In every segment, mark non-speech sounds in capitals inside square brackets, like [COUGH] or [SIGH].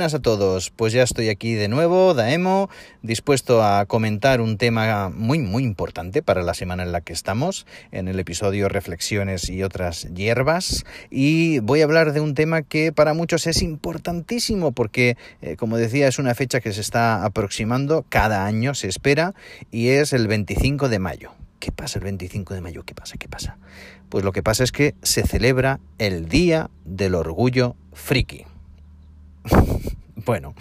buenas a todos, pues ya estoy aquí de nuevo, Daemo, dispuesto a comentar un tema muy muy importante para la semana en la que estamos, en el episodio Reflexiones y otras hierbas, y voy a hablar de un tema que para muchos es importantísimo porque, eh, como decía, es una fecha que se está aproximando, cada año se espera, y es el 25 de mayo. ¿Qué pasa el 25 de mayo? ¿Qué pasa? ¿Qué pasa? Pues lo que pasa es que se celebra el Día del Orgullo Friki. Bueno,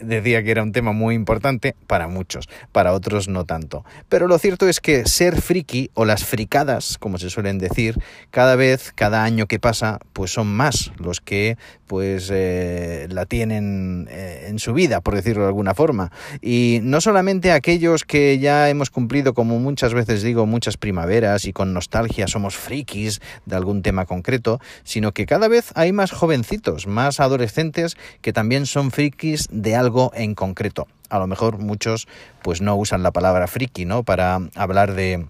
decía que era un tema muy importante para muchos, para otros no tanto. Pero lo cierto es que ser friki o las fricadas, como se suelen decir, cada vez, cada año que pasa, pues son más los que pues eh, la tienen eh, en su vida, por decirlo de alguna forma. Y no solamente aquellos que ya hemos cumplido, como muchas veces digo, muchas primaveras y con nostalgia somos frikis de algún tema concreto, sino que cada vez hay más jovencitos, más adolescentes que también son frikis de algo en concreto. A lo mejor muchos pues no usan la palabra friki, ¿no? Para hablar de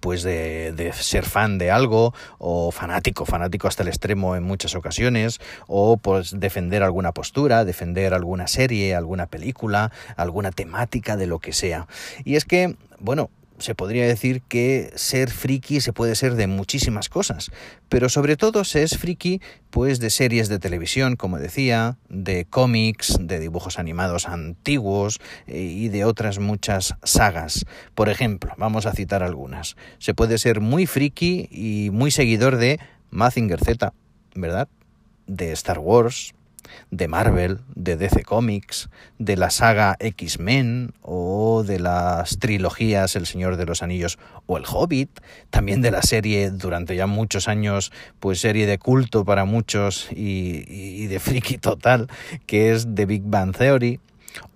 pues de, de, ser fan de algo o fanático, fanático hasta el extremo en muchas ocasiones o pues defender alguna postura, defender alguna serie, alguna película, alguna temática de lo que sea. Y es que, bueno, se podría decir que ser friki se puede ser de muchísimas cosas, pero sobre todo se es friki pues de series de televisión, como decía, de cómics, de dibujos animados antiguos eh, y de otras muchas sagas. Por ejemplo, vamos a citar algunas. Se puede ser muy friki y muy seguidor de Mazinger Z, ¿verdad? De Star Wars, de Marvel, de DC Comics, de la saga X-Men o de las trilogías El Señor de los Anillos o El Hobbit, también de la serie durante ya muchos años, pues serie de culto para muchos y, y de friki total, que es The Big Bang Theory,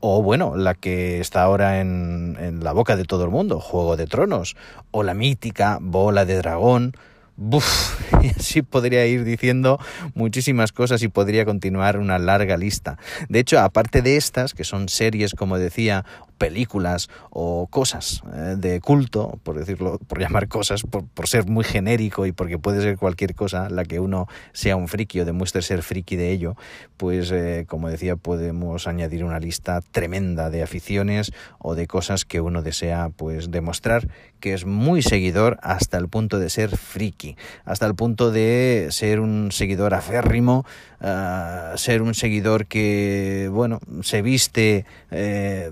o bueno, la que está ahora en, en, la boca de todo el mundo, Juego de Tronos, o la mítica Bola de Dragón, Buf, [LAUGHS] y así podría ir diciendo muchísimas cosas y podría continuar una larga lista. De hecho, aparte de estas, que son series, como decía, películas o cosas eh, de culto, por decirlo, por llamar cosas, por, ser muy genérico y porque puede ser cualquier cosa la que uno sea un friki o demuestre ser friki de ello, pues eh, como decía, podemos añadir una lista tremenda de aficiones o de cosas que uno desea pues demostrar que es muy seguidor hasta el punto de ser friki, hasta el punto de ser un seguidor aférrimo, uh, ser un seguidor que, bueno, se viste eh,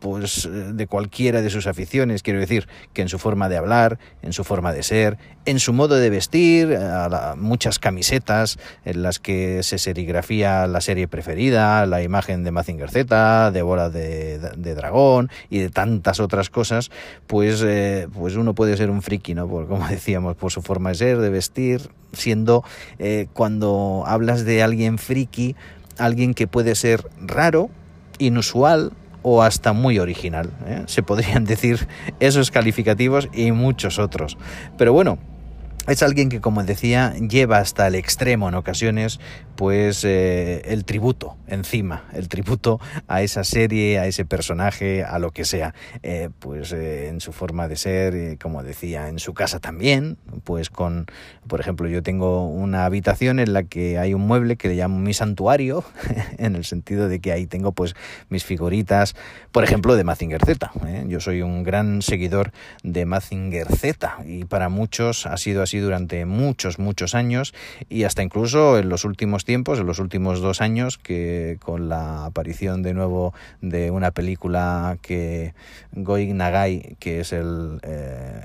pues de cualquiera de sus aficiones, quiero decir, que en su forma de hablar, en su forma de ser, en su modo de vestir, a la, muchas camisetas en las que se serigrafía la serie preferida, la imagen de Mazinger Z, de Bola de, de, de Dragón y de tantas otras cosas, pues, eh, pues uno puede ser un friki, ¿no? Por, como [LAUGHS] decíamos, por su forma de ser, de vestir, siendo eh, cuando hablas de alguien friki, alguien que puede ser raro, inusual, o hasta muy original. ¿eh? Se podrían [LAUGHS] decir esos calificativos y muchos otros. Pero bueno, es alguien que, como decía, lleva hasta el extremo en ocasiones, pues eh, el tributo encima, el tributo a esa serie, a ese personaje, a lo que sea. Eh, pues eh, en su forma de ser, como decía, en su casa también, pues con, por ejemplo, yo tengo una habitación en la que hay un mueble que le llamo mi santuario, [LAUGHS] en el sentido de que ahí tengo pues mis figuritas, por ejemplo, de Mazinger Z. Yo soy un gran seguidor de Mazinger Z y para muchos ha sido así durante muchos, muchos años y hasta incluso en los últimos tiempos, en los últimos dos años, que con la aparición de nuevo de una película que Goi Nagai, que es el, eh,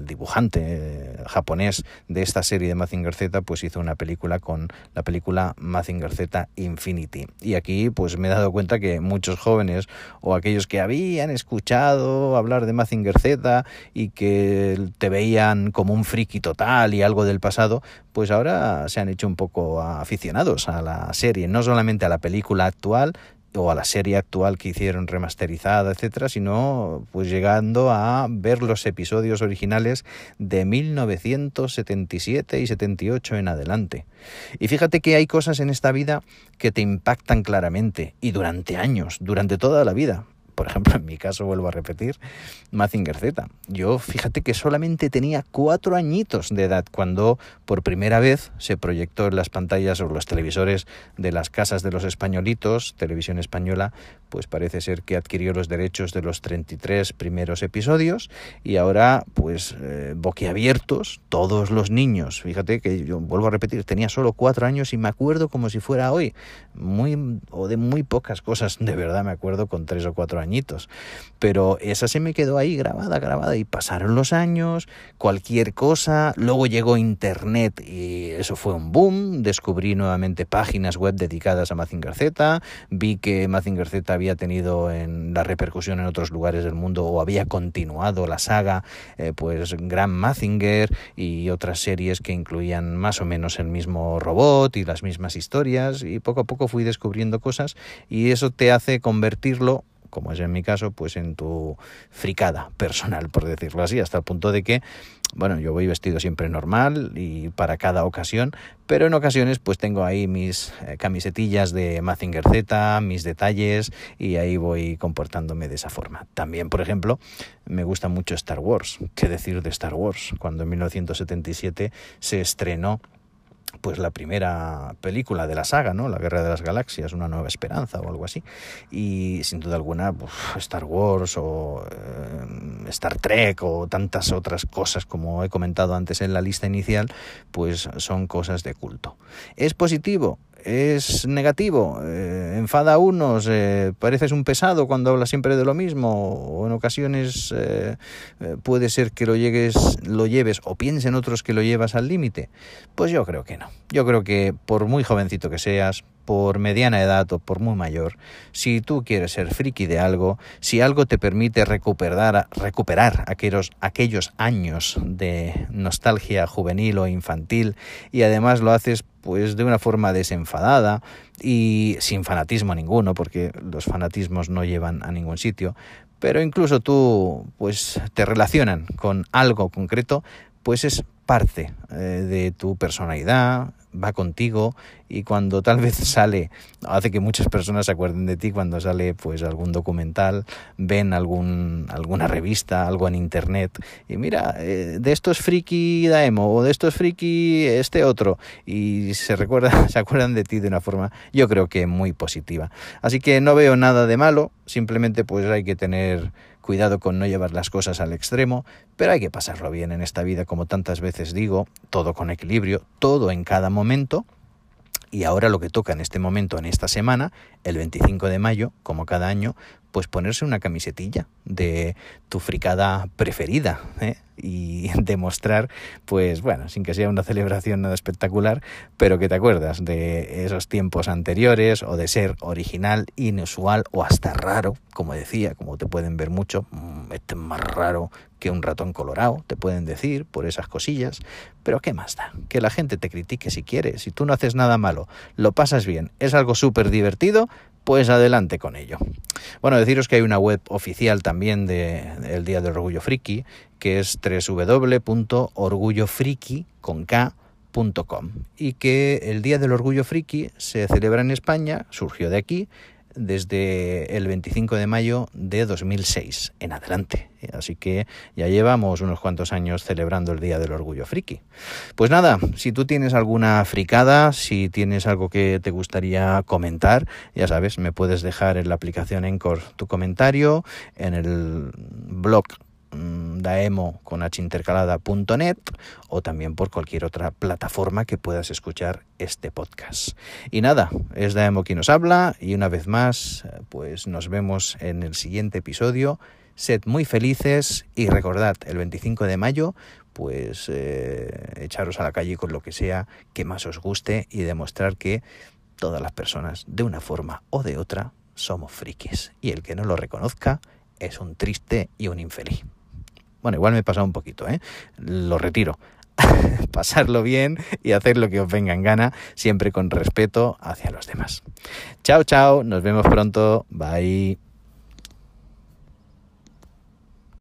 dibujante eh, japonés de esta serie de Mazinger Z, pues hizo una película con la película Mazinger Z Infinity. Y aquí pues me he dado cuenta que muchos jóvenes o aquellos que habían escuchado hablar de Mazinger Z y que te veían como un friki total, y algo del pasado, pues ahora se han hecho un poco aficionados a la serie, no solamente a la película actual, o a la serie actual que hicieron remasterizada, etcétera, sino pues llegando a ver los episodios originales de 1977 y 78 en adelante. Y fíjate que hay cosas en esta vida que te impactan claramente y durante años, durante toda la vida por ejemplo, en mi caso, vuelvo a repetir, Mazinger Z. Yo, fíjate que solamente tenía cuatro añitos de edad cuando por primera vez se proyectó en las pantallas o los televisores de las casas de los españolitos, televisión española, pues parece ser que adquirió los derechos de los 33 primeros episodios y ahora, pues, eh, boquiabiertos, todos los niños. Fíjate que yo vuelvo a repetir, tenía solo cuatro años y me acuerdo como si fuera hoy, muy o de muy pocas cosas, de verdad me acuerdo con tres o cuatro años Pero esa se me quedó ahí grabada, grabada, y pasaron los años, cualquier cosa, luego llegó Internet y eso fue un boom, descubrí nuevamente páginas web dedicadas a Mazinger Z, vi que Mazinger Z había tenido en la repercusión en otros lugares del mundo o había continuado la saga, eh, pues Gran Mazinger y otras series que incluían más o menos el mismo robot y las mismas historias. Y poco a poco fui descubriendo cosas y eso te hace convertirlo como es en mi caso, pues en tu fricada personal, por decirlo así, hasta el punto de que, bueno, yo voy vestido siempre normal y para cada ocasión, pero en ocasiones pues tengo ahí mis eh, camisetillas de Mazinger Z, mis detalles y ahí voy comportándome de esa forma. También, por ejemplo, me gusta mucho Star Wars. ¿Qué decir de Star Wars? Cuando en 1977 se estrenó pues la primera película de la saga, ¿no? La Guerra de las Galaxias, una nueva esperanza o algo así. Y sin duda alguna, Star Wars o eh, Star Trek o tantas otras cosas como he comentado antes en la lista inicial, pues son cosas de culto. ¿Es positivo? Es negativo, eh, enfada a unos, eh, pareces un pesado cuando hablas siempre de lo mismo, o en ocasiones eh, puede ser que lo, llegues, lo lleves o piensen otros que lo llevas al límite. Pues yo creo que no. Yo creo que por muy jovencito que seas, por mediana edad o por muy mayor, si tú quieres ser friki de algo, si algo te permite recuperar, recuperar aquellos, aquellos años de nostalgia juvenil o infantil y además lo haces pues de una forma desenfadada y sin fanatismo ninguno, porque los fanatismos no llevan a ningún sitio, pero incluso tú pues te relacionan con algo concreto, pues es parte eh, de tu personalidad, va contigo y cuando tal vez [LAUGHS] sale, hace que muchas personas se acuerden de ti cuando sale pues algún documental, ven algún, alguna revista, algo en internet y mira, eh, de esto es friki Daemo o de esto es friki este otro y se recuerda, [LAUGHS] se acuerdan de ti de una forma yo creo que muy positiva. Así que no veo nada de malo, simplemente pues hay que tener cuidado con no llevar las cosas al extremo, pero hay que pasarlo bien en esta vida, como tantas veces digo, todo con equilibrio, todo en cada momento. Y ahora lo que toca en este momento, en esta semana, el 25 de mayo, como cada año, pues ponerse una camisetilla de tu fricada preferida ¿eh? y [LAUGHS] demostrar, pues bueno, sin que sea una celebración nada espectacular, pero que te acuerdas de esos tiempos anteriores o de ser original, inusual o hasta raro, como decía, como te pueden ver mucho, mm, este es más raro que un ratón colorado, te pueden decir por esas cosillas, pero ¿qué más da? Que la gente te critique si quiere, si tú no haces nada malo, lo pasas bien, es algo súper divertido, pues adelante con ello. Bueno, deciros que hay una web oficial también del de, Día del Orgullo Friki, que es www.orgullofriki.com y que el Día del Orgullo Friki se celebra en España, surgió de aquí, desde el 25 de mayo de 2006 en adelante. Así que ya llevamos unos cuantos años celebrando el Día del Orgullo Friki. Pues nada, si tú tienes alguna fricada, si tienes algo que te gustaría comentar, ya sabes, me puedes dejar en la aplicación Encore tu comentario, en el blog daemo con hintercalada.net o también por cualquier otra plataforma que puedas escuchar este podcast. Y nada, es Daemo quien nos habla y una vez más, pues nos vemos en el siguiente episodio. Sed muy felices y recordad, el 25 de mayo, pues eh, echaros a la calle con lo que sea que más os guste y demostrar que todas las personas, de una forma o de otra, somos frikis. Y el que no lo reconozca es un triste y un infeliz. Bueno, igual me he pasado un poquito, ¿eh? Lo retiro. [LAUGHS] pasarlo bien y hacer lo que os venga en gana, siempre con respeto hacia los demás. Chao, chao, nos vemos pronto, bye.